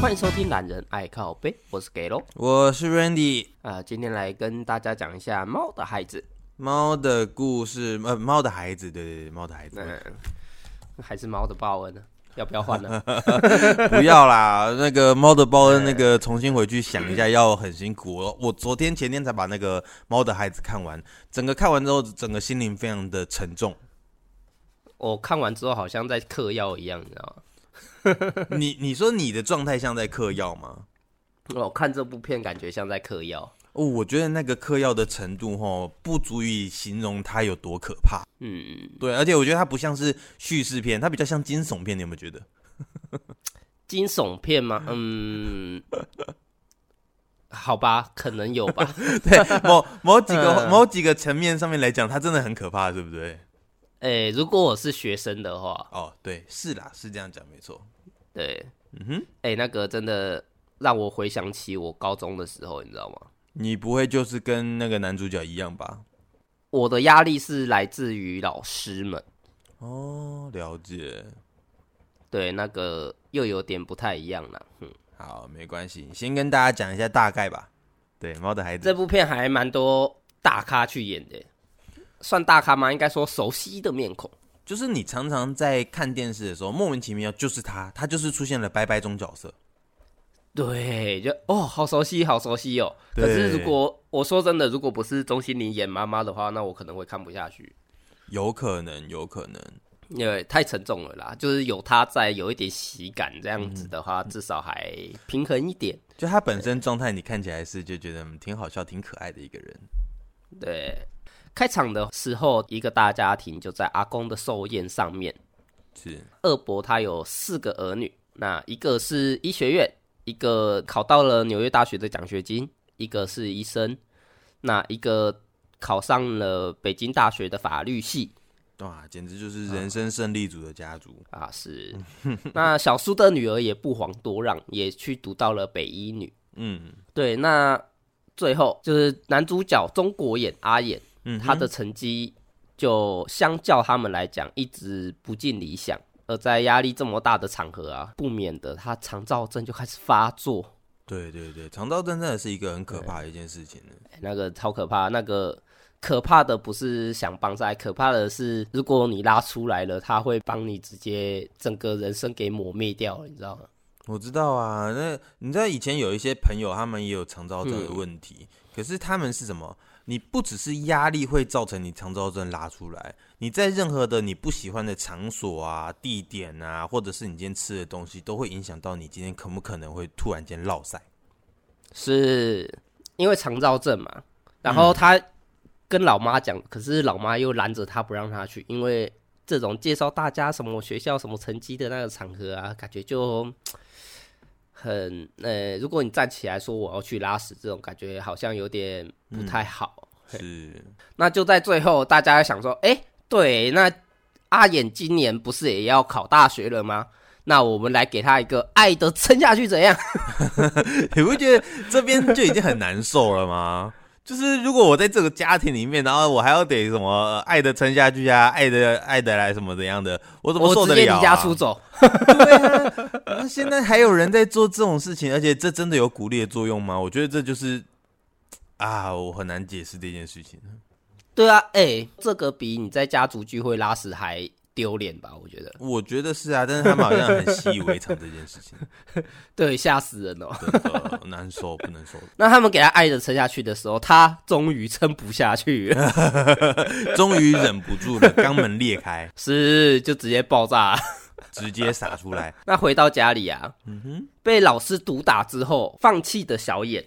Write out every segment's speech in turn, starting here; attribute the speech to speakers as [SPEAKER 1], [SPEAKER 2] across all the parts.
[SPEAKER 1] 欢迎收听《懒人爱靠背》，我是 Gelo，
[SPEAKER 2] 我是 Randy
[SPEAKER 1] 啊、呃，今天来跟大家讲一下猫的孩子，
[SPEAKER 2] 猫的故事，呃，猫的孩子，对对对，猫的孩子，
[SPEAKER 1] 嗯，还是猫的报恩呢？要不要换呢？
[SPEAKER 2] 不要啦，那个猫的报恩，那个重新回去想一下，要很辛苦。我我昨天前天才把那个猫的孩子看完，整个看完之后，整个心灵非常的沉重。
[SPEAKER 1] 我看完之后，好像在嗑药一样，你知道吗？
[SPEAKER 2] 你你说你的状态像在嗑药吗？
[SPEAKER 1] 我看这部片感觉像在嗑药
[SPEAKER 2] 哦。我觉得那个嗑药的程度哈，不足以形容它有多可怕。嗯，对，而且我觉得它不像是叙事片，它比较像惊悚片。你有没有觉得？
[SPEAKER 1] 惊悚片吗？嗯，好吧，可能有吧。
[SPEAKER 2] 对，某某几个、嗯、某几个层面上面来讲，它真的很可怕，对不对？
[SPEAKER 1] 哎、欸，如果我是学生的话，
[SPEAKER 2] 哦，对，是啦，是这样讲，没错。
[SPEAKER 1] 对，嗯哼，哎、欸，那个真的让我回想起我高中的时候，你知道吗？
[SPEAKER 2] 你不会就是跟那个男主角一样吧？
[SPEAKER 1] 我的压力是来自于老师们。
[SPEAKER 2] 哦，了解。
[SPEAKER 1] 对，那个又有点不太一样了。嗯，
[SPEAKER 2] 好，没关系，先跟大家讲一下大概吧。对，猫的孩子
[SPEAKER 1] 这部片还蛮多大咖去演的。算大咖吗？应该说熟悉的面孔，
[SPEAKER 2] 就是你常常在看电视的时候，莫名其妙就是他，他就是出现了拜拜中角色。
[SPEAKER 1] 对，就哦，好熟悉，好熟悉哦。可是如果我说真的，如果不是钟欣凌演妈妈的话，那我可能会看不下去。
[SPEAKER 2] 有可能，有可能，
[SPEAKER 1] 因为太沉重了啦。就是有他在，有一点喜感，这样子的话，嗯、至少还平衡一点。
[SPEAKER 2] 就他本身状态，你看起来是就觉得挺好笑、挺可爱的一个人。
[SPEAKER 1] 对。开场的时候，一个大家庭就在阿公的寿宴上面。
[SPEAKER 2] 是
[SPEAKER 1] 二伯他有四个儿女，那一个是医学院，一个考到了纽约大学的奖学金，一个是医生，那一个考上了北京大学的法律系。
[SPEAKER 2] 哇，简直就是人生胜利组的家族
[SPEAKER 1] 啊，啊！是。那小叔的女儿也不遑多让，也去读到了北医女。嗯，对。那最后就是男主角中国演阿演。嗯，他的成绩就相较他们来讲一直不尽理想，而在压力这么大的场合啊，不免的他肠躁症就开始发作。
[SPEAKER 2] 对对对，肠躁症真的是一个很可怕的一件事情呢。
[SPEAKER 1] 那个超可怕，那个可怕的不是想帮塞，可怕的是如果你拉出来了，他会帮你直接整个人生给抹灭掉了，你知道吗？
[SPEAKER 2] 我知道啊，那你知道以前有一些朋友他们也有肠躁症的问题，嗯，可是他们是什么？你不只是压力会造成你肠躁症拉出来，你在任何的你不喜欢的场所啊、地点啊，或者是你今天吃的东西，都会影响到你今天可不可能会突然间落塞。
[SPEAKER 1] 是因为肠躁症嘛？然后他跟老妈讲，可是老妈又拦着他不让他去，因为这种介绍大家什么学校、什么成绩的那个场合啊，感觉就。很呃，如果你站起来说我要去拉屎，这种感觉好像有点不太好。
[SPEAKER 2] 嗯、是，
[SPEAKER 1] 那就在最后，大家想说，哎、欸，对，那阿衍今年不是也要考大学了吗？那我们来给他一个爱的撑下去，怎样？
[SPEAKER 2] 你不觉得这边就已经很难受了吗？就是如果我在这个家庭里面，然后我还要得什么爱的撑下去啊，爱的爱的来什么怎样的，我怎么受得了、啊？我直接离家出走。对啊，那现在还有人在做这种事情，而且这真的有鼓励的作用吗？我觉得这就是啊，我很难解释这件事情。
[SPEAKER 1] 对啊，哎、欸，这个比你在家族聚会拉屎还。丢脸吧，我觉得。
[SPEAKER 2] 我觉得是啊，但是他们好像很习以为常这件事情。
[SPEAKER 1] 对，吓死人哦，
[SPEAKER 2] 真的难受，不能受。
[SPEAKER 1] 那他们给他爱的撑下去的时候，他终于撑不下去了，
[SPEAKER 2] 终于忍不住了，肛门裂开，
[SPEAKER 1] 是就直接爆炸，
[SPEAKER 2] 直接洒出来。
[SPEAKER 1] 那回到家里啊，嗯哼，被老师毒打之后放弃的小眼，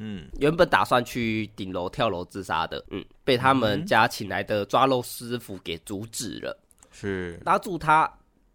[SPEAKER 1] 嗯，原本打算去顶楼跳楼自杀的，嗯，被他们家请来的抓漏师傅给阻止了。
[SPEAKER 2] 是
[SPEAKER 1] 拉住他，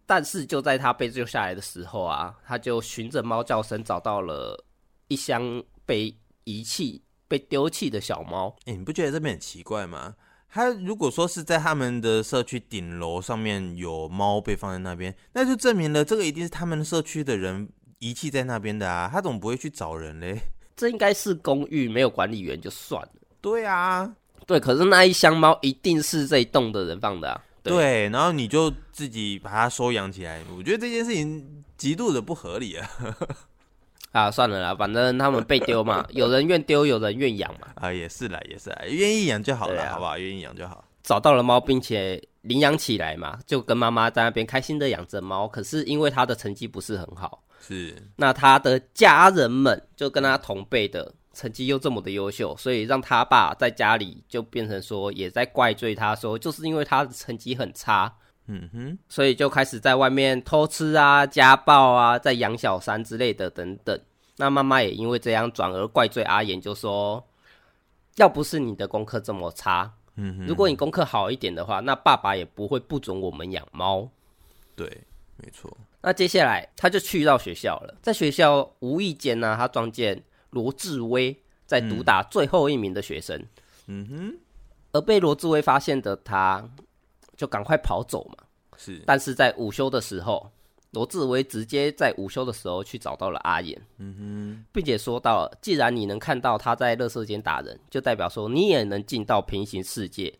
[SPEAKER 1] 但是就在他被救下来的时候啊，他就循着猫叫声找到了一箱被遗弃、被丢弃的小猫。
[SPEAKER 2] 哎、欸，你不觉得这边很奇怪吗？他如果说是在他们的社区顶楼上面有猫被放在那边，那就证明了这个一定是他们社区的人遗弃在那边的啊。他怎么不会去找人嘞？
[SPEAKER 1] 这应该是公寓没有管理员就算了。
[SPEAKER 2] 对啊，
[SPEAKER 1] 对，可是那一箱猫一定是这一栋的人放的啊。对，
[SPEAKER 2] 对，然后你就自己把它收养起来，我觉得这件事情极度的不合理啊。
[SPEAKER 1] 啊，算了啦，反正他们被丢嘛，有人愿丢，有人愿养嘛。
[SPEAKER 2] 啊，也是啦，也是啦，愿意养就好了，啊、好不好？愿意养就好。
[SPEAKER 1] 找到了猫，并且领养起来嘛，就跟妈妈在那边开心的养着猫。可是因为他的成绩不是很好，
[SPEAKER 2] 是
[SPEAKER 1] 那他的家人们就跟他同辈的成绩又这么的优秀，所以让他爸在家里就变成说也在怪罪他说，就是因为他的成绩很差。嗯哼，所以就开始在外面偷吃啊、家暴啊、在养小三之类的等等。那妈妈也因为这样转而怪罪阿言，就说：“要不是你的功课这么差，嗯哼，如果你功课好一点的话，那爸爸也不会不准我们养猫。”
[SPEAKER 2] 对，没错。
[SPEAKER 1] 那接下来他就去到学校了，在学校无意间呢，他撞见罗志威在毒打最后一名的学生。嗯哼，而被罗志威发现的他。就赶快跑走嘛！
[SPEAKER 2] 是，
[SPEAKER 1] 但是在午休的时候，罗志威直接在午休的时候去找到了阿言，嗯哼，并且说到了，既然你能看到他在垃圾间打人，就代表说你也能进到平行世界。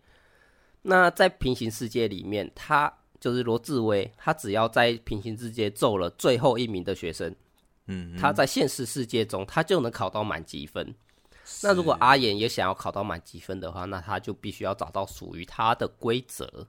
[SPEAKER 1] 那在平行世界里面，他就是罗志威，他只要在平行世界揍了最后一名的学生，嗯，他在现实世界中他就能考到满级分。那如果阿妍也想要考到满级分的话，那他就必须要找到属于他的规则。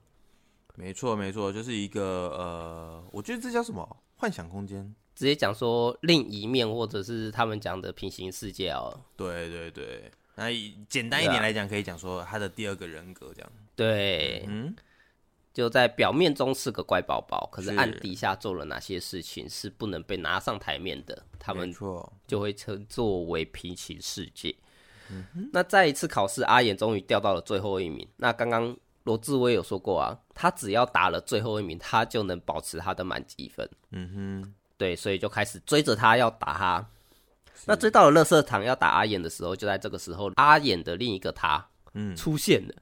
[SPEAKER 2] 没错，没错，就是一个呃，我觉得这叫什么幻想空间？
[SPEAKER 1] 直接讲说另一面，或者是他们讲的平行世界哦。
[SPEAKER 2] 对对对，那简单一点来讲，可以讲说他的第二个人格这样。
[SPEAKER 1] 对，嗯，就在表面中是个乖宝宝，可是暗底下做了哪些事情是不能被拿上台面的，他们就会称作为平行世界。嗯，那再一次考试，阿妍终于掉到了最后一名。那刚刚。罗志威有说过啊，他只要打了最后一名，他就能保持他的满积分。嗯哼，对，所以就开始追着他要打他。那追到了乐色堂要打阿妍的时候，就在这个时候，阿妍的另一个他，嗯，出现了，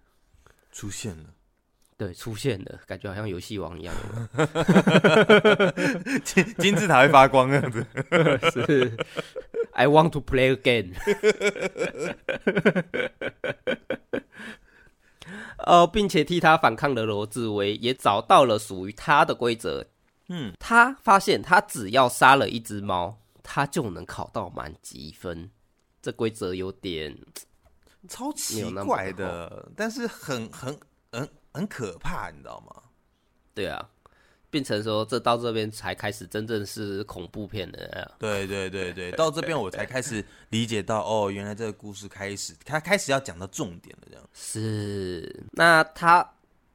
[SPEAKER 2] 出现了，
[SPEAKER 1] 对，出现了，感觉好像游戏王一样，
[SPEAKER 2] 金金字塔会发光这样子。
[SPEAKER 1] 是，I want to play again。呃，并且替他反抗的罗志威也找到了属于他的规则。嗯，他发现他只要杀了一只猫，他就能考到满级分。这规则有点
[SPEAKER 2] 超奇怪的，但是很很很很可怕，你知道吗？
[SPEAKER 1] 对啊。变成说，这到这边才开始真正是恐怖片的。
[SPEAKER 2] 对对对对，到这边我才开始理解到，哦，原来这个故事开始，他开始要讲到重点了，这样。
[SPEAKER 1] 是，那他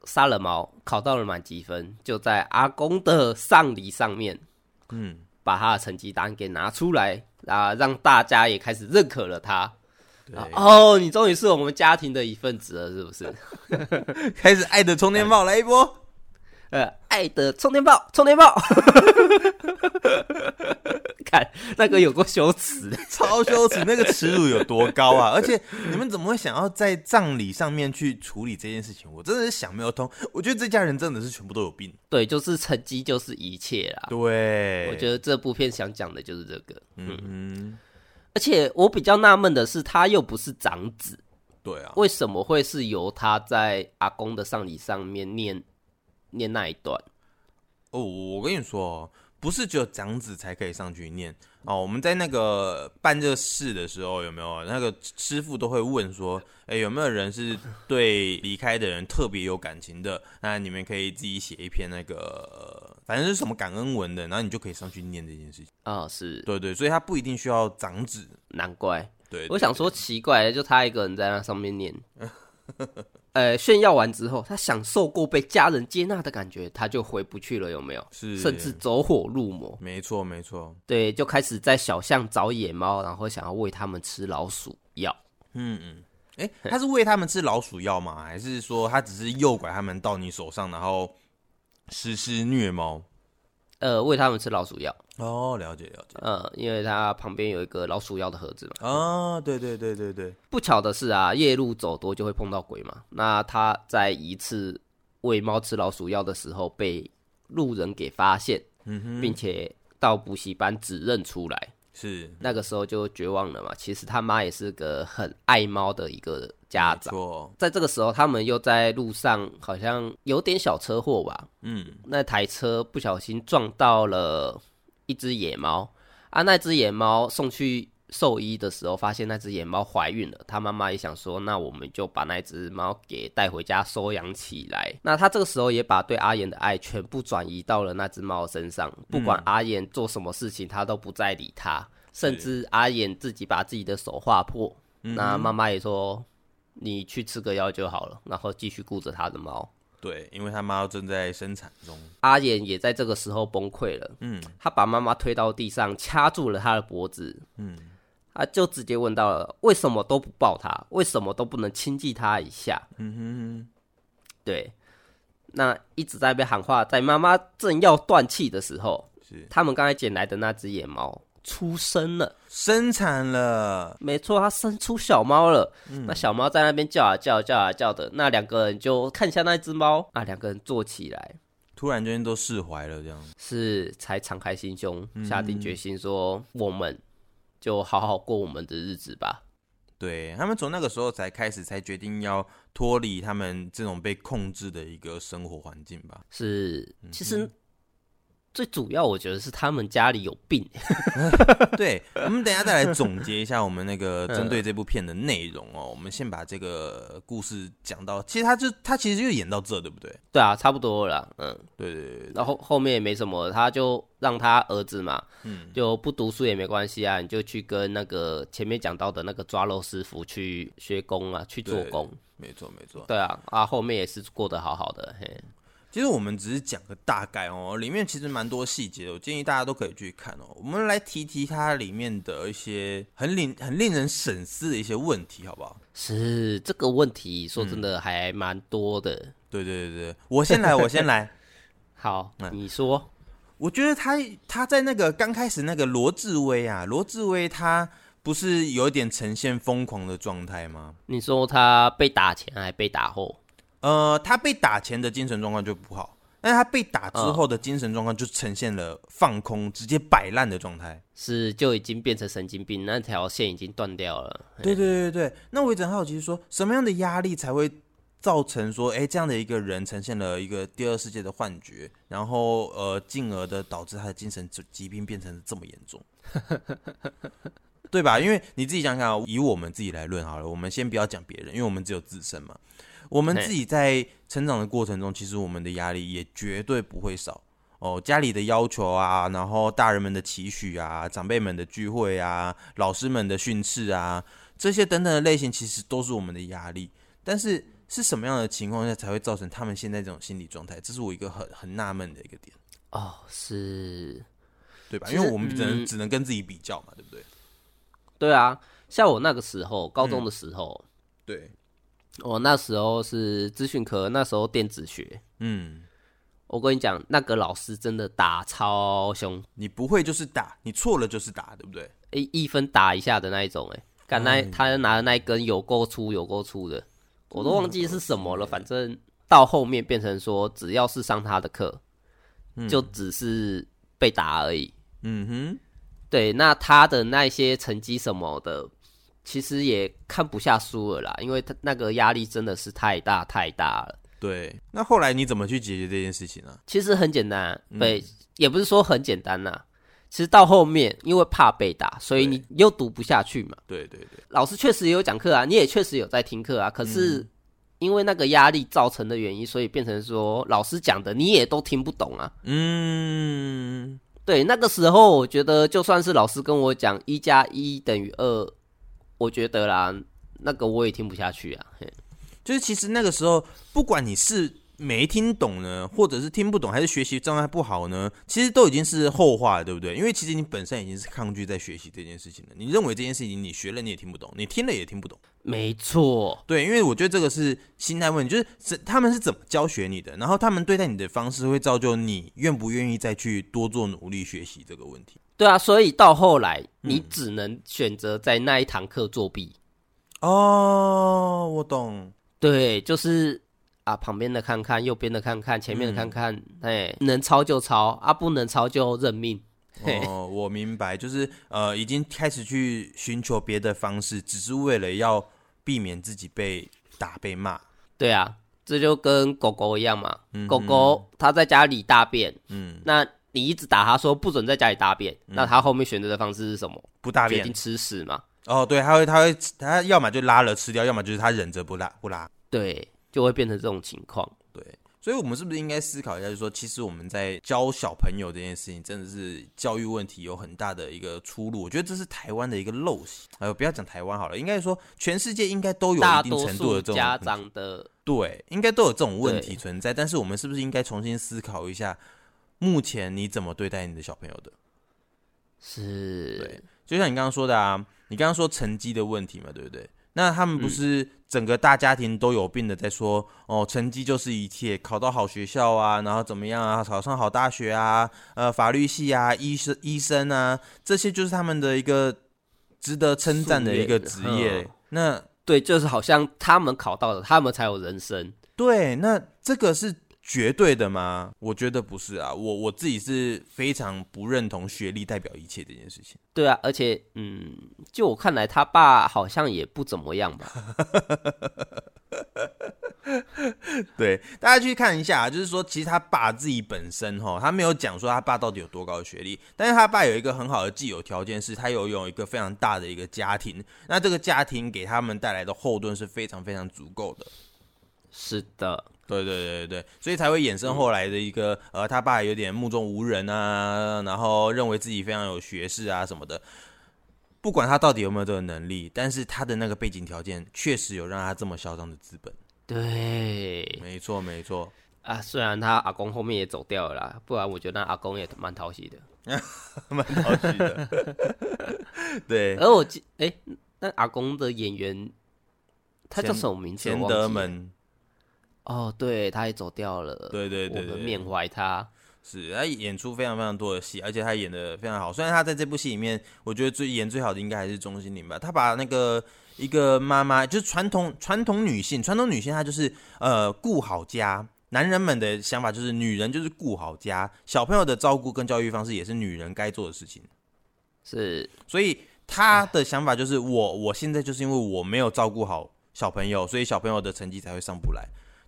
[SPEAKER 1] 杀了猫，考到了满级分，就在阿公的丧礼上面，嗯，把他的成绩单给拿出来啊，让大家也开始认可了他。对哦，你终于是我们家庭的一份子了，是不是？
[SPEAKER 2] 开始爱的充电宝来一波。
[SPEAKER 1] 呃，爱的充电宝，充电宝，看那个有过羞耻，
[SPEAKER 2] 超羞耻，那个耻辱有多高啊！而且你们怎么会想要在葬礼上面去处理这件事情？我真的是想没有通。我觉得这家人真的是全部都有病。
[SPEAKER 1] 对，就是成绩就是一切啦。
[SPEAKER 2] 对，
[SPEAKER 1] 我觉得这部片想讲的就是这个。嗯嗯。而且我比较纳闷的是，他又不是长子。
[SPEAKER 2] 对啊。
[SPEAKER 1] 为什么会是由他在阿公的丧礼上面念？念那一段
[SPEAKER 2] 哦，我跟你说，不是只有长子才可以上去念哦。我们在那个办这个事的时候，有没有那个师傅都会问说，哎，有没有人是对离开的人特别有感情的？那你们可以自己写一篇那个，反正是什么感恩文的，然后你就可以上去念这件事情
[SPEAKER 1] 啊、哦。是，
[SPEAKER 2] 对对，所以他不一定需要长子，
[SPEAKER 1] 难怪。
[SPEAKER 2] 对，对，对，
[SPEAKER 1] 我想说奇怪，就他一个人在那上面念。呃，炫耀完之后，他享受过被家人接纳的感觉，他就回不去了，有没有？
[SPEAKER 2] 是，
[SPEAKER 1] 甚至走火入魔。
[SPEAKER 2] 没错，没错。
[SPEAKER 1] 对，就开始在小巷找野猫，然后想要喂他们吃老鼠药。
[SPEAKER 2] 嗯嗯。哎，他是喂他们吃老鼠药吗？还是说他只是诱拐他们到你手上，然后实施虐猫？
[SPEAKER 1] 呃，喂他们吃老鼠药。
[SPEAKER 2] 哦，了解了解。
[SPEAKER 1] 呃，因为他旁边有一个老鼠药的盒子嘛。
[SPEAKER 2] 啊，对对对对对。
[SPEAKER 1] 不巧的是啊，夜路走多就会碰到鬼嘛。那他在一次喂猫吃老鼠药的时候被路人给发现，嗯哼，并且到补习班指认出来。
[SPEAKER 2] 是
[SPEAKER 1] 那个时候就绝望了嘛。其实他妈也是个很爱猫的一个家长。在这个时候，他们又在路上好像有点小车祸吧。嗯，那台车不小心撞到了。一只野猫啊，那只野猫送去兽医的时候，发现那只野猫怀孕了。他妈妈也想说，那我们就把那只猫给带回家收养起来。那他这个时候也把对阿妍的爱全部转移到了那只猫身上，不管阿妍做什么事情，他都不再理他。甚至阿妍自己把自己的手划破，那妈妈也说：“你去吃个药就好了。”然后继续顾着他的猫。
[SPEAKER 2] 对，因为他妈正在生产中。
[SPEAKER 1] 阿妍也在这个时候崩溃了。嗯，他把妈妈推到地上，掐住了他的脖子。嗯，他就直接问到了：“为什么都不抱他？为什么都不能亲近他一下？”嗯哼哼。对，那一直在被喊话，在妈妈正要断气的时候，是他们刚才捡来的那只野猫。出生了，
[SPEAKER 2] 生产了，
[SPEAKER 1] 没错，它生出小猫了。嗯、那小猫在那边叫啊叫，叫啊叫的。那两个人就看一下那只猫，啊两个人坐起来，
[SPEAKER 2] 突然间都释怀了，这样
[SPEAKER 1] 是才敞开心胸，下定决心说，嗯、我们就好好过我们的日子吧。
[SPEAKER 2] 对，他们从那个时候才开始，才决定要脱离他们这种被控制的一个生活环境吧。
[SPEAKER 1] 是，其实。最主要，我觉得是他们家里有病。
[SPEAKER 2] 对，我们等一下再来总结一下我们那个针对这部片的内容哦。我们先把这个故事讲到，其实他就他其实就演到这，对不对？
[SPEAKER 1] 对啊，差不多了。嗯，
[SPEAKER 2] 对对对。
[SPEAKER 1] 然后后面也没什么，他就让他儿子嘛，嗯，就不读书也没关系啊，你就去跟那个前面讲到的那个抓肉师傅去学工啊，去做工。
[SPEAKER 2] 没错没错。
[SPEAKER 1] 对啊，啊，后面也是过得好好的，嘿。
[SPEAKER 2] 其实我们只是讲个大概哦，里面其实蛮多细节的，我建议大家都可以去看哦。我们来提提它里面的一些很令很令人深思的一些问题，好不好？
[SPEAKER 1] 是这个问题，说真的还蛮多的。嗯、
[SPEAKER 2] 对对对对，我先来，我先来。
[SPEAKER 1] 好，嗯、你说。
[SPEAKER 2] 我觉得他他在那个刚开始那个罗志威啊，罗志威他不是有点呈现疯狂的状态吗？
[SPEAKER 1] 你说他被打前还被打后？
[SPEAKER 2] 呃，他被打前的精神状况就不好，但是他被打之后的精神状况就呈现了放空、直接摆烂的状态，
[SPEAKER 1] 是就已经变成神经病，那条线已经断掉了。
[SPEAKER 2] 对对对对，那我一直很好奇，说什么样的压力才会造成说，哎，这样的一个人呈现了一个第二世界的幻觉，然后呃，进而的导致他的精神疾病变成这么严重，对吧？因为你自己想想，以我们自己来论好了，我们先不要讲别人，因为我们只有自身嘛。我们自己在成长的过程中，其实我们的压力也绝对不会少哦。家里的要求啊，然后大人们的期许啊，长辈们的聚会啊，老师们的训斥啊，这些等等的类型，其实都是我们的压力。但是是什么样的情况下才会造成他们现在这种心理状态？这是我一个很很纳闷的一个点。
[SPEAKER 1] 哦，是，
[SPEAKER 2] 对吧？因为我们只能、嗯、只能跟自己比较嘛，对不对？
[SPEAKER 1] 对啊，像我那个时候，高中的时候，
[SPEAKER 2] 嗯、对。
[SPEAKER 1] 我那时候是资讯科，那时候电子学。嗯，我跟你讲，那个老师真的打超凶。
[SPEAKER 2] 你不会就是打，你错了就是打，对不对？
[SPEAKER 1] 一一分打一下的那一种，哎，刚才他拿的那一根有够粗，有够粗的，我都忘记是什么了。反正到后面变成说，只要是上他的课，就只是被打而已。嗯哼，对，那他的那些成绩什么的。其实也看不下书了啦，因为他那个压力真的是太大太大了。
[SPEAKER 2] 对，那后来你怎么去解决这件事情呢？
[SPEAKER 1] 其实很简单，对，嗯、也不是说很简单呐。其实到后面，因为怕被打，所以你又读不下去嘛。
[SPEAKER 2] 对对对，
[SPEAKER 1] 老师确实也有讲课啊，你也确实有在听课啊。可是因为那个压力造成的原因，所以变成说老师讲的你也都听不懂啊。嗯，对，那个时候我觉得就算是老师跟我讲一加一等于二。我觉得啦，那个我也听不下去啊。嘿，
[SPEAKER 2] 就是其实那个时候，不管你是没听懂呢，或者是听不懂，还是学习状态不好呢，其实都已经是后话了，对不对？因为其实你本身已经是抗拒在学习这件事情了。你认为这件事情你学了你也听不懂，你听了也听不懂。
[SPEAKER 1] 没错，
[SPEAKER 2] 对，因为我觉得这个是心态问题，就是他们是怎么教学你的，然后他们对待你的方式会造就你愿不愿意再去多做努力学习这个问题。
[SPEAKER 1] 对啊，所以到后来你只能选择在那一堂课作弊。
[SPEAKER 2] 嗯。哦，我懂。
[SPEAKER 1] 对，就是啊，旁边的看看，右边的看看，前面的看看，哎、嗯，能抄就抄，啊，不能抄就认命。
[SPEAKER 2] 哦，我明白，就是呃，已经开始去寻求别的方式，只是为了要避免自己被打、被骂。
[SPEAKER 1] 对啊，这就跟狗狗一样嘛。嗯、狗狗它在家里大便，嗯，那。你一直打他说不准在家里大便，嗯、那他后面选择的方式是什么？
[SPEAKER 2] 不大便，
[SPEAKER 1] 决定吃屎嘛？
[SPEAKER 2] 哦，对，他会，他会，他要么就拉了吃掉，要么就是他忍着不拉不拉，
[SPEAKER 1] 对，就会变成这种情况。
[SPEAKER 2] 对，所以我们是不是应该思考一下，就是说，其实我们在教小朋友这件事情，真的是教育问题有很大的一个出路。我觉得这是台湾的一个陋习。哎呦，不要讲台湾好了，应该说全世界应该都有一定程度的这种
[SPEAKER 1] 家长的，
[SPEAKER 2] 对，应该都有这种问题存在。但是我们是不是应该重新思考一下？目前你怎么对待你的小朋友的？
[SPEAKER 1] 是
[SPEAKER 2] 对，就像你刚刚说的啊，你刚刚说成绩的问题嘛，对不对？那他们不是整个大家庭都有病的在说，嗯、哦，成绩就是一切，考到好学校啊，然后怎么样啊，考上好大学啊，呃，法律系啊，医生医生啊，这些就是他们的一个值得称赞的一个职业。嗯、那
[SPEAKER 1] 对，就是好像他们考到了，他们才有人生。
[SPEAKER 2] 对，那这个是。绝对的吗？我觉得不是啊，我我自己是非常不认同学历代表一切这件事情。
[SPEAKER 1] 对啊，而且，嗯，就我看来，他爸好像也不怎么样吧。
[SPEAKER 2] 对，大家去看一下，就是说，其实他爸自己本身哈，他没有讲说他爸到底有多高的学历，但是他爸有一个很好的既有条件，是他有有一个非常大的一个家庭，那这个家庭给他们带来的后盾是非常非常足够的。
[SPEAKER 1] 是的。
[SPEAKER 2] 对对对对，所以才会衍生后来的一个、嗯、呃，他爸有点目中无人啊，然后认为自己非常有学识啊什么的。不管他到底有没有这个能力，但是他的那个背景条件确实有让他这么嚣张的资本。
[SPEAKER 1] 对，
[SPEAKER 2] 没错没错
[SPEAKER 1] 啊，虽然他阿公后面也走掉了啦，不然我觉得那阿公也蛮讨喜的，
[SPEAKER 2] 蛮讨喜的。对，
[SPEAKER 1] 而我记，哎，那阿公的演员他叫什么名字？钱德门。哦，对，他也走掉了。
[SPEAKER 2] 对对对，
[SPEAKER 1] 我们缅怀他。
[SPEAKER 2] 是他演出非常非常多的戏，而且他演的非常好。虽然他在这部戏里面，我觉得最演最好的应该还是钟欣凌吧。他把那个一个妈妈，就是传统传统女性，传统女性她就是呃顾好家。男人们的想法就是女人就是顾好家，小朋友的照顾跟教育方式也是女人该做的事情。
[SPEAKER 1] 是，
[SPEAKER 2] 所以他的想法就是我我现在就是因为我没有照顾好小朋友，所以小朋友的成绩才会上不来。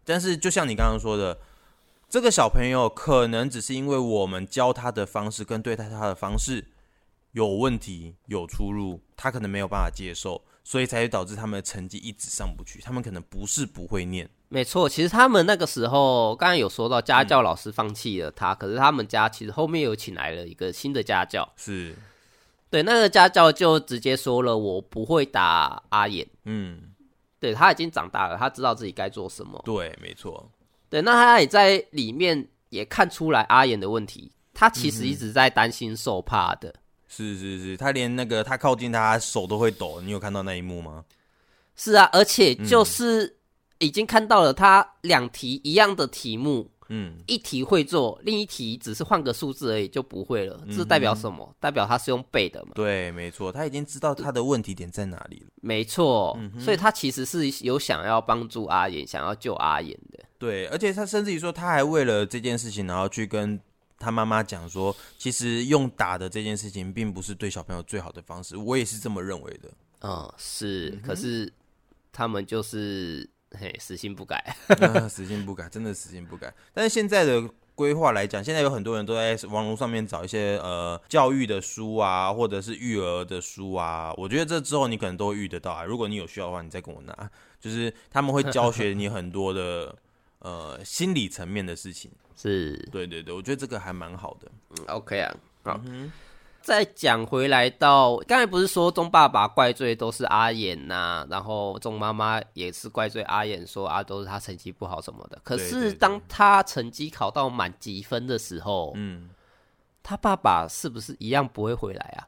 [SPEAKER 2] 但是，就像你刚刚说的，这个小朋友可能只是因为我们教他的方式跟对待他的方式有问题、有出入，他可能没有办法接受，所以才会导致他们的成绩一直上不去。他们可能不是不会念，
[SPEAKER 1] 没错。其实他们那个时候，刚刚有说到家教老师放弃了他，嗯、可是他们家其实后面有请来了一个新的家教，
[SPEAKER 2] 是
[SPEAKER 1] 对那个家教就直接说了，我不会打阿妍。嗯。对，他已经长大了，他知道自己该做什么。
[SPEAKER 2] 对，没错。
[SPEAKER 1] 对，那他也在里面也看出来阿言的问题，他其实一直在担心受怕的。嗯、
[SPEAKER 2] 是是是，他连那个他靠近他手都会抖，你有看到那一幕吗？
[SPEAKER 1] 是啊，而且就是已经看到了他两题一样的题目。嗯，一题会做，另一题只是换个数字而已就不会了，这代表什么？嗯、代表他是用背的嘛？
[SPEAKER 2] 对，没错，他已经知道他的问题点在哪里了。
[SPEAKER 1] 没错，嗯、所以他其实是有想要帮助阿言，想要救阿言的。
[SPEAKER 2] 对，而且他甚至于说，他还为了这件事情，然后去跟他妈妈讲说，其实用打的这件事情，并不是对小朋友最好的方式。我也是这么认为的。
[SPEAKER 1] 嗯，是，嗯、可是他们就是。嘿，死性不改，
[SPEAKER 2] 啊，死性不改，真的死性不改。但是现在的规划来讲，现在有很多人都在网络上面找一些呃教育的书啊，或者是育儿的书啊。我觉得这之后你可能都会遇得到啊。如果你有需要的话，你再跟我拿。就是他们会教学你很多的呃心理层面的事情。
[SPEAKER 1] 是，
[SPEAKER 2] 对对对，我觉得这个还蛮好的。
[SPEAKER 1] 嗯，OK 啊，好。嗯再讲回来到刚才不是说钟爸爸怪罪都是阿妍呐、啊，然后钟妈妈也是怪罪阿妍说啊都是他成绩不好什么的。可是当他成绩考到满级分的时候，嗯，他爸爸是不是一样不会回来啊？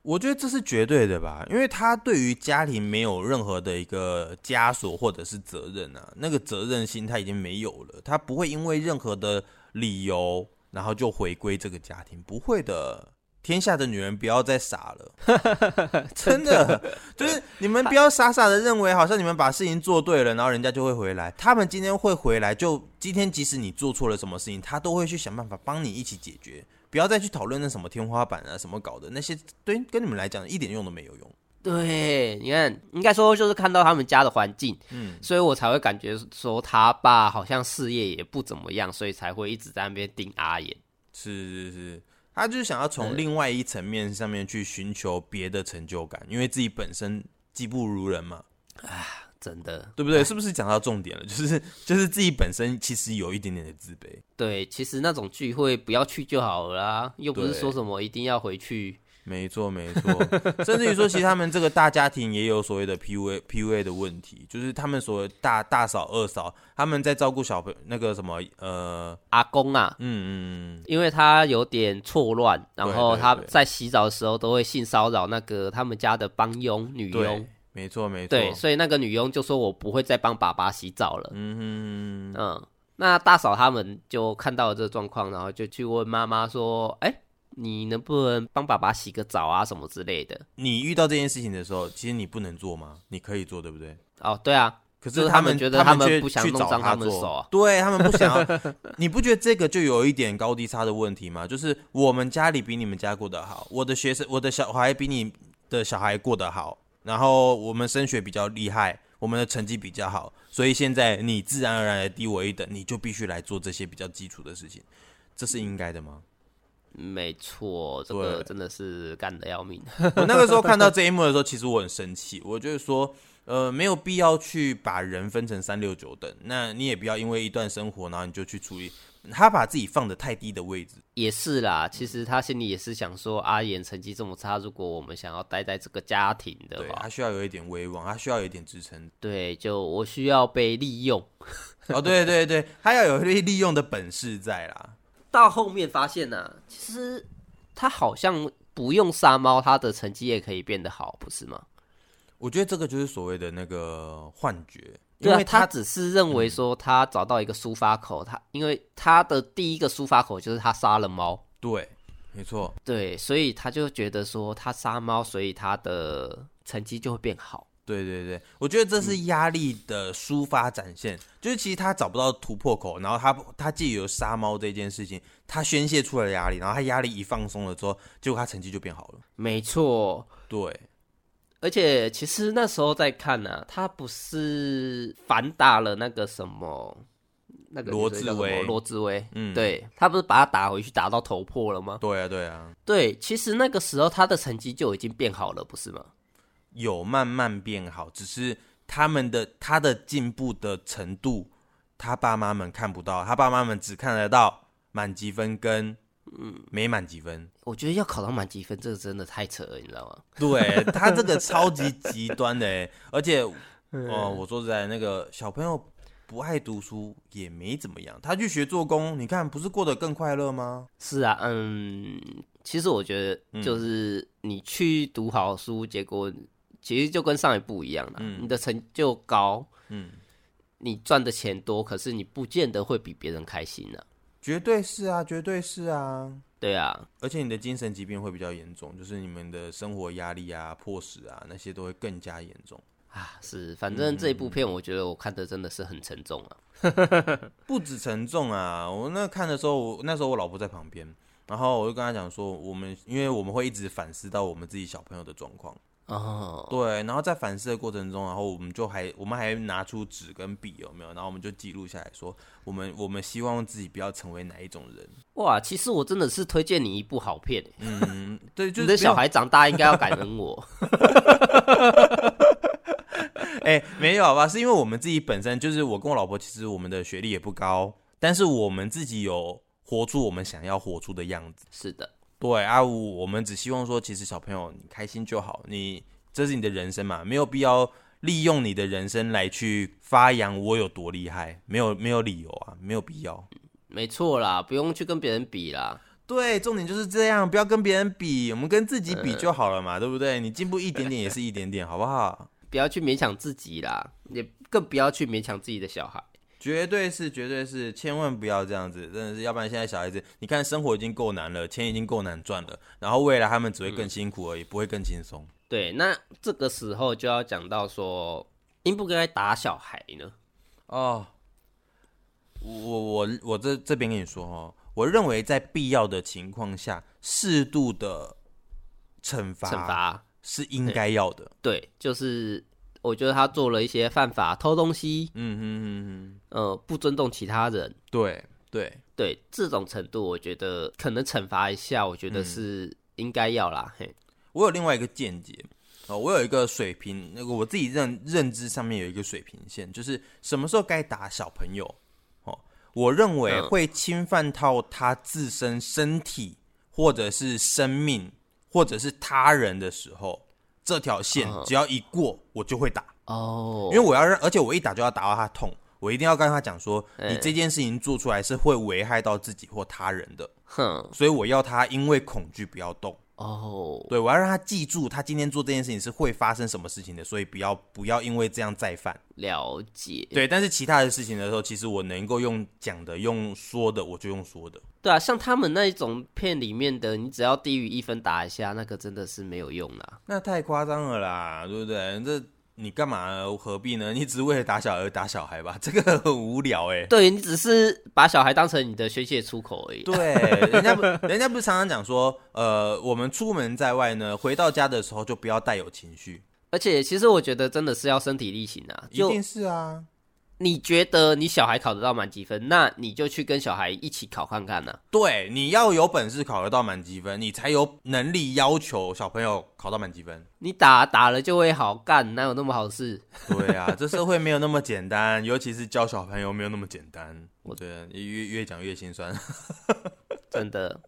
[SPEAKER 2] 我觉得这是绝对的吧，因为他对于家庭没有任何的一个枷锁或者是责任啊，那个责任心他已经没有了，他不会因为任何的理由然后就回归这个家庭，不会的。天下的女人不要再傻了，真的，就是你们不要傻傻的认为，好像你们把事情做对了，然后人家就会回来。他们今天会回来，就今天即使你做错了什么事情，他都会去想办法帮你一起解决。不要再去讨论那什么天花板啊，什么搞的那些，对，跟你们来讲一点用都没有用。
[SPEAKER 1] 对，你看，应该说就是看到他们家的环境，嗯，所以我才会感觉说他爸好像事业也不怎么样，所以才会一直在那边盯阿言。
[SPEAKER 2] 是是是，他就是想要从另外一层面上面去寻求别的成就感，因为自己本身技不如人嘛。
[SPEAKER 1] 啊。真的，
[SPEAKER 2] 对不对？是不是讲到重点了？就是就是自己本身其实有一点点的自卑。
[SPEAKER 1] 对，其实那种聚会不要去就好了啦，又不是说什么一定要回去。
[SPEAKER 2] 没错，没错。甚至于说，其实他们这个大家庭也有所谓的 PUA PUA 的问题，就是他们所谓大大嫂、二嫂，他们在照顾小朋友那个什么呃
[SPEAKER 1] 阿公啊，
[SPEAKER 2] 嗯嗯嗯，
[SPEAKER 1] 因为他有点错乱，然后他在洗澡的时候都会性骚扰那个他们家的帮佣女佣。
[SPEAKER 2] 没错，没错。
[SPEAKER 1] 对，所以那个女佣就说：“我不会再帮爸爸洗澡了。”
[SPEAKER 2] 嗯哼
[SPEAKER 1] 嗯。那大嫂他们就看到了这个状况，然后就去问妈妈说：“哎、欸，你能不能帮爸爸洗个澡啊，什么之类的？”
[SPEAKER 2] 你遇到这件事情的时候，其实你不能做吗？你可以做，对不对？
[SPEAKER 1] 哦，对啊。
[SPEAKER 2] 可是他们
[SPEAKER 1] 觉得他们不
[SPEAKER 2] 想
[SPEAKER 1] 弄脏他们的手啊，
[SPEAKER 2] 对他们不想要。你不觉得这个就有一点高低差的问题吗？就是我们家里比你们家过得好，我的学生，我的小孩比你的小孩过得好。然后我们升学比较厉害，我们的成绩比较好，所以现在你自然而然的低我一等，你就必须来做这些比较基础的事情，这是应该的吗？
[SPEAKER 1] 没错，这个真的是干得要命。
[SPEAKER 2] 我那个时候看到这一幕的时候，其实我很生气，我就是说，呃，没有必要去把人分成三六九等，那你也不要因为一段生活，然后你就去处理。他把自己放的太低的位置，
[SPEAKER 1] 也是啦。其实他心里也是想说，阿言成绩这么差，如果我们想要待在这个家庭的话，
[SPEAKER 2] 他需要有一点威望，他需要有一点支撑。
[SPEAKER 1] 对，就我需要被利用。
[SPEAKER 2] 哦，对对对，他要有被利用的本事在啦。
[SPEAKER 1] 到后面发现呢、啊，其实他好像不用杀猫，他的成绩也可以变得好，不是吗？
[SPEAKER 2] 我觉得这个就是所谓的那个幻觉。
[SPEAKER 1] 因为他只是认为说他找到一个抒发口，他因为他的第一个抒发口就是他杀了猫，
[SPEAKER 2] 对，没错，
[SPEAKER 1] 对，所以他就觉得说他杀猫，所以他的成绩就会变好。
[SPEAKER 2] 对对对，我觉得这是压力的抒发展现，嗯、就是其实他找不到突破口，然后他他借由杀猫这件事情，他宣泄出来的压力，然后他压力一放松了之后，结果他成绩就变好了。
[SPEAKER 1] 没错，
[SPEAKER 2] 对。
[SPEAKER 1] 而且其实那时候在看呢、啊，他不是反打了那个什么那个
[SPEAKER 2] 罗志威，
[SPEAKER 1] 罗志威，嗯，对，他不是把他打回去，打到头破了吗？
[SPEAKER 2] 对啊，对啊，
[SPEAKER 1] 对，其实那个时候他的成绩就已经变好了，不是吗？
[SPEAKER 2] 有慢慢变好，只是他们的他的进步的程度，他爸妈们看不到，他爸妈们只看得到满级分跟。嗯，没满几分，
[SPEAKER 1] 我觉得要考到满几分，这个真的太扯了，你知道吗？
[SPEAKER 2] 对，他这个超级极端的，而且哦、呃，我说实在，那个小朋友不爱读书也没怎么样，他去学做工，你看不是过得更快乐吗？
[SPEAKER 1] 是啊，嗯，其实我觉得就是你去读好书，结果其实就跟上一步一样了，嗯，你的成就高，嗯，你赚的钱多，可是你不见得会比别人开心呢、啊。
[SPEAKER 2] 绝对是啊，绝对是啊，
[SPEAKER 1] 对啊，
[SPEAKER 2] 而且你的精神疾病会比较严重，就是你们的生活压力啊、迫使啊那些都会更加严重
[SPEAKER 1] 啊。是，反正这一部片我觉得我看的真的是很沉重啊，
[SPEAKER 2] 不止沉重啊。我那看的时候，我那时候我老婆在旁边，然后我就跟她讲说，我们因为我们会一直反思到我们自己小朋友的状况。
[SPEAKER 1] 哦，oh.
[SPEAKER 2] 对，然后在反思的过程中，然后我们就还我们还拿出纸跟笔，有没有？然后我们就记录下来说，我们我们希望自己不要成为哪一种人。
[SPEAKER 1] 哇，其实我真的是推荐你一部好片。
[SPEAKER 2] 嗯，对，就是
[SPEAKER 1] 你的小孩长大应该要感恩我。
[SPEAKER 2] 哎，没有吧？是因为我们自己本身就是我跟我老婆，其实我们的学历也不高，但是我们自己有活出我们想要活出的样子。
[SPEAKER 1] 是的。
[SPEAKER 2] 对啊，我们只希望说，其实小朋友你开心就好，你这是你的人生嘛，没有必要利用你的人生来去发扬我有多厉害，没有没有理由啊，没有必要。
[SPEAKER 1] 没错啦，不用去跟别人比啦。
[SPEAKER 2] 对，重点就是这样，不要跟别人比，我们跟自己比就好了嘛，嗯、对不对？你进步一点点也是一点点，好不好？
[SPEAKER 1] 不要去勉强自己啦，也更不要去勉强自己的小孩。
[SPEAKER 2] 绝对是，绝对是，千万不要这样子，真的是，要不然现在小孩子，你看生活已经够难了，钱已经够难赚了，然后未来他们只会更辛苦而已，嗯、不会更轻松。
[SPEAKER 1] 对，那这个时候就要讲到说，应不应该打小孩呢？
[SPEAKER 2] 哦，我我我这这边跟你说哦，我认为在必要的情况下，适度的惩罚惩罚是应该要的。
[SPEAKER 1] 对，就是。我觉得他做了一些犯法，偷东西，
[SPEAKER 2] 嗯哼哼哼，
[SPEAKER 1] 呃，不尊重其他人，
[SPEAKER 2] 对对
[SPEAKER 1] 对，这种程度，我觉得可能惩罚一下，我觉得是应该要啦。嗯、嘿，
[SPEAKER 2] 我有另外一个见解哦，我有一个水平，那个我自己认认知上面有一个水平线，就是什么时候该打小朋友哦。我认为会侵犯到他自身身体或者是生命或者是他人的时候，这条线只要一过，我就会打。哦，因为我要让，而且我一打就要打到他痛。我一定要跟他讲说，你这件事情做出来是会危害到自己或他人的，哼，所以我要他因为恐惧不要动。哦，对，我要让他记住，他今天做这件事情是会发生什么事情的，所以不要不要因为这样再犯。
[SPEAKER 1] 了解，
[SPEAKER 2] 对，但是其他的事情的时候，其实我能够用讲的、用说的，我就用说的。
[SPEAKER 1] 对啊，像他们那一种片里面的，你只要低于一分打一下，那个真的是没有用啦，
[SPEAKER 2] 那太夸张了啦，对不对？这。你干嘛？何必呢？你只是为了打小孩而打小孩吧？这个很无聊哎。
[SPEAKER 1] 对，你只是把小孩当成你的宣泄出口而已。
[SPEAKER 2] 对，人家不，人家不是常常讲说，呃，我们出门在外呢，回到家的时候就不要带有情绪。
[SPEAKER 1] 而且，其实我觉得真的是要身体力行啊。
[SPEAKER 2] 一定是啊。
[SPEAKER 1] 你觉得你小孩考得到满积分，那你就去跟小孩一起考看看呢、啊？
[SPEAKER 2] 对，你要有本事考得到满积分，你才有能力要求小朋友考到满积分。
[SPEAKER 1] 你打打了就会好干，哪有那么好事？
[SPEAKER 2] 对啊，这社会没有那么简单，尤其是教小朋友没有那么简单。我觉得越越讲越心酸，
[SPEAKER 1] 真的。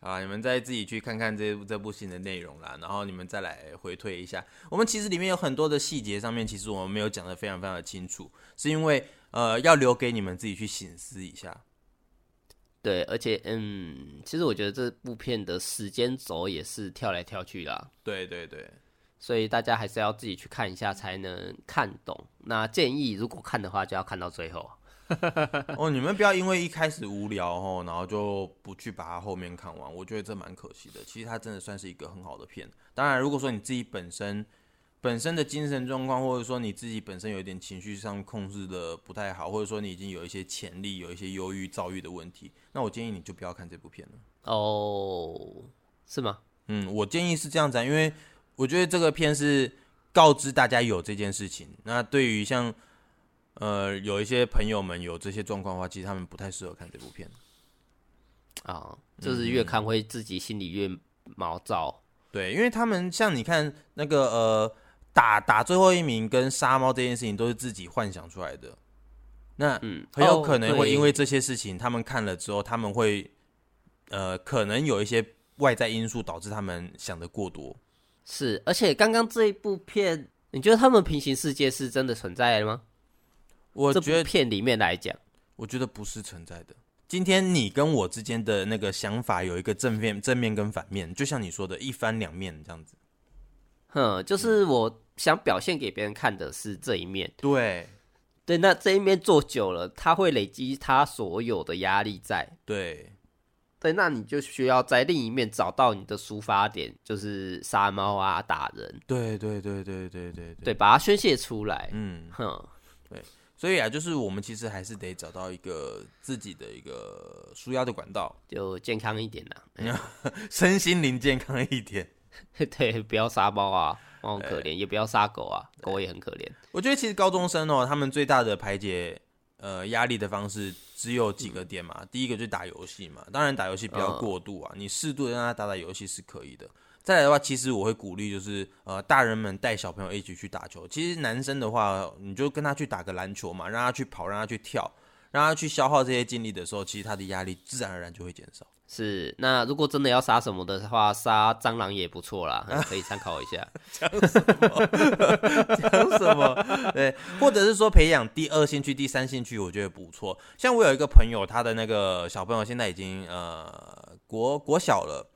[SPEAKER 2] 啊，你们再自己去看看这部这部戏的内容啦，然后你们再来回退一下。我们其实里面有很多的细节上面，其实我们没有讲的非常非常的清楚，是因为呃要留给你们自己去醒思一下。
[SPEAKER 1] 对，而且嗯，其实我觉得这部片的时间轴也是跳来跳去啦。
[SPEAKER 2] 对对对，
[SPEAKER 1] 所以大家还是要自己去看一下才能看懂。那建议如果看的话，就要看到最后。
[SPEAKER 2] 哦，你们不要因为一开始无聊哦，然后就不去把它后面看完，我觉得这蛮可惜的。其实它真的算是一个很好的片。当然，如果说你自己本身本身的精神状况，或者说你自己本身有一点情绪上控制的不太好，或者说你已经有一些潜力，有一些忧郁、躁郁的问题，那我建议你就不要看这部片了。
[SPEAKER 1] 哦，是吗？
[SPEAKER 2] 嗯，我建议是这样子啊，因为我觉得这个片是告知大家有这件事情。那对于像。呃，有一些朋友们有这些状况的话，其实他们不太适合看这部片
[SPEAKER 1] 啊，就是越看会自己心里越毛躁。
[SPEAKER 2] 对，因为他们像你看那个呃，打打最后一名跟杀猫这件事情都是自己幻想出来的，那嗯，很有可能会因为这些事情，他们看了之后，他们会呃，可能有一些外在因素导致他们想的过多。
[SPEAKER 1] 是，而且刚刚这一部片，你觉得他们平行世界是真的存在的吗？
[SPEAKER 2] 我觉得
[SPEAKER 1] 片里面来讲，
[SPEAKER 2] 我觉得不是存在的。今天你跟我之间的那个想法有一个正面、正面跟反面，就像你说的一翻两面这样子。
[SPEAKER 1] 哼，就是我想表现给别人看的是这一面。
[SPEAKER 2] 对，
[SPEAKER 1] 对，那这一面做久了，他会累积他所有的压力在。
[SPEAKER 2] 对，
[SPEAKER 1] 对，那你就需要在另一面找到你的抒发点，就是杀猫啊、打人。
[SPEAKER 2] 对，对，对，对，对，对，
[SPEAKER 1] 对，把它宣泄出来。
[SPEAKER 2] 嗯，哼，对。所以啊，就是我们其实还是得找到一个自己的一个舒压的管道，
[SPEAKER 1] 就健康一点啦，
[SPEAKER 2] 嗯、身心灵健康一点。
[SPEAKER 1] 对，不要杀猫啊，猫很可怜；也不要杀狗啊，狗也很可怜。
[SPEAKER 2] 我觉得其实高中生哦，他们最大的排解呃压力的方式只有几个点嘛。嗯、第一个就是打游戏嘛，当然打游戏不要过度啊，嗯、你适度的让他打打游戏是可以的。再来的话，其实我会鼓励，就是呃，大人们带小朋友一起去打球。其实男生的话，你就跟他去打个篮球嘛，让他去跑，让他去跳，让他去消耗这些精力的时候，其实他的压力自然而然就会减少。
[SPEAKER 1] 是，那如果真的要杀什么的话，杀蟑螂也不错啦，可以参考一下。
[SPEAKER 2] 讲什么？讲什么？对，或者是说培养第二兴趣、第三兴趣，我觉得不错。像我有一个朋友，他的那个小朋友现在已经呃国国小了。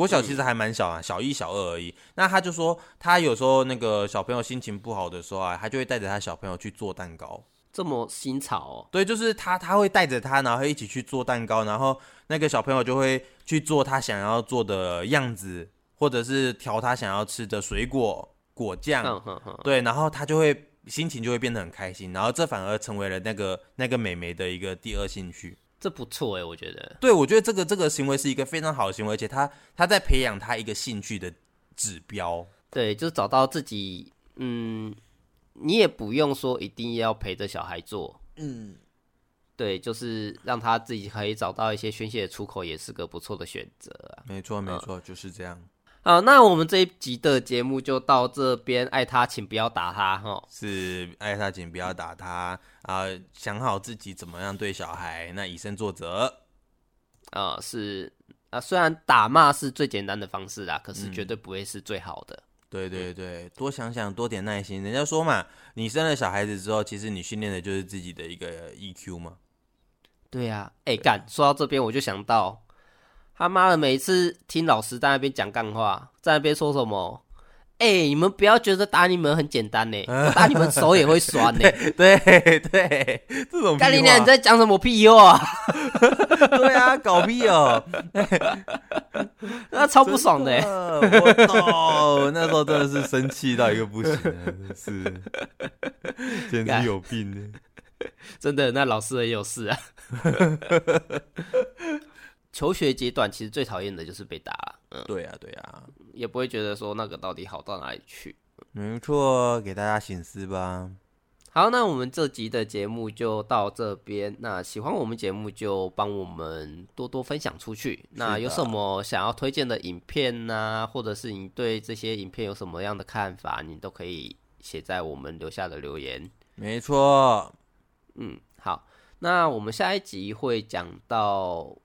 [SPEAKER 2] 国小其实还蛮小啊，小一、小二而已。那他就说，他有时候那个小朋友心情不好的时候啊，他就会带着他小朋友去做蛋糕。
[SPEAKER 1] 这么新潮哦？
[SPEAKER 2] 对，就是他他会带着他，然后一起去做蛋糕，然后那个小朋友就会去做他想要做的样子，或者是调他想要吃的水果果酱。对，然后他就会心情就会变得很开心，然后这反而成为了那个那个美眉的一个第二兴趣。
[SPEAKER 1] 这不错哎，我觉得。
[SPEAKER 2] 对，我觉得这个这个行为是一个非常好的行为，而且他他在培养他一个兴趣的指标。
[SPEAKER 1] 对，就是找到自己，嗯，你也不用说一定要陪着小孩做，嗯，对，就是让他自己可以找到一些宣泄的出口，也是个不错的选择啊。
[SPEAKER 2] 没错，没错，就是这样。
[SPEAKER 1] 好，那我们这一集的节目就到这边。爱他，请不要打他，哈。
[SPEAKER 2] 是爱他，请不要打他啊！想好自己怎么样对小孩，那以身作则。
[SPEAKER 1] 啊，是啊，虽然打骂是最简单的方式啦，可是绝对不会是最好的。
[SPEAKER 2] 嗯、对对对，多想想，多点耐心。人家说嘛，你生了小孩子之后，其实你训练的就是自己的一个 EQ 嘛。
[SPEAKER 1] 对呀、啊，哎、欸，干，说到这边我就想到。他妈的，每次听老师在那边讲干话，在那边说什么？哎、欸，你们不要觉得打你们很简单呢，打你们手也会酸呢。
[SPEAKER 2] 对对，这种。
[SPEAKER 1] 干你娘，你在讲什么屁话？
[SPEAKER 2] 对啊，搞屁哦！
[SPEAKER 1] 那超不爽的。
[SPEAKER 2] 我操，那时候真的是生气到一个不行，真是，简直有病呢。
[SPEAKER 1] 真的，那老师也有事啊。求学阶段其实最讨厌的就是被打，
[SPEAKER 2] 嗯，对啊，对啊，
[SPEAKER 1] 也不会觉得说那个到底好到哪里去。
[SPEAKER 2] 没错，给大家省思吧。
[SPEAKER 1] 好，那我们这集的节目就到这边。那喜欢我们节目就帮我们多多分享出去。那有什么想要推荐的影片呢、啊？或者是你对这些影片有什么样的看法？你都可以写在我们留下的留言。
[SPEAKER 2] 没错，
[SPEAKER 1] 嗯，好，那我们下一集会讲到。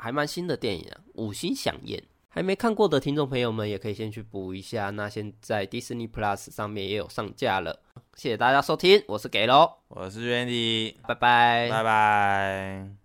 [SPEAKER 1] 还蛮新的电影啊，《五星响宴》，还没看过的听众朋友们也可以先去补一下。那现在 Disney Plus 上面也有上架了。谢谢大家收听，我是给喽，
[SPEAKER 2] 我是 Randy，
[SPEAKER 1] 拜拜，
[SPEAKER 2] 拜拜。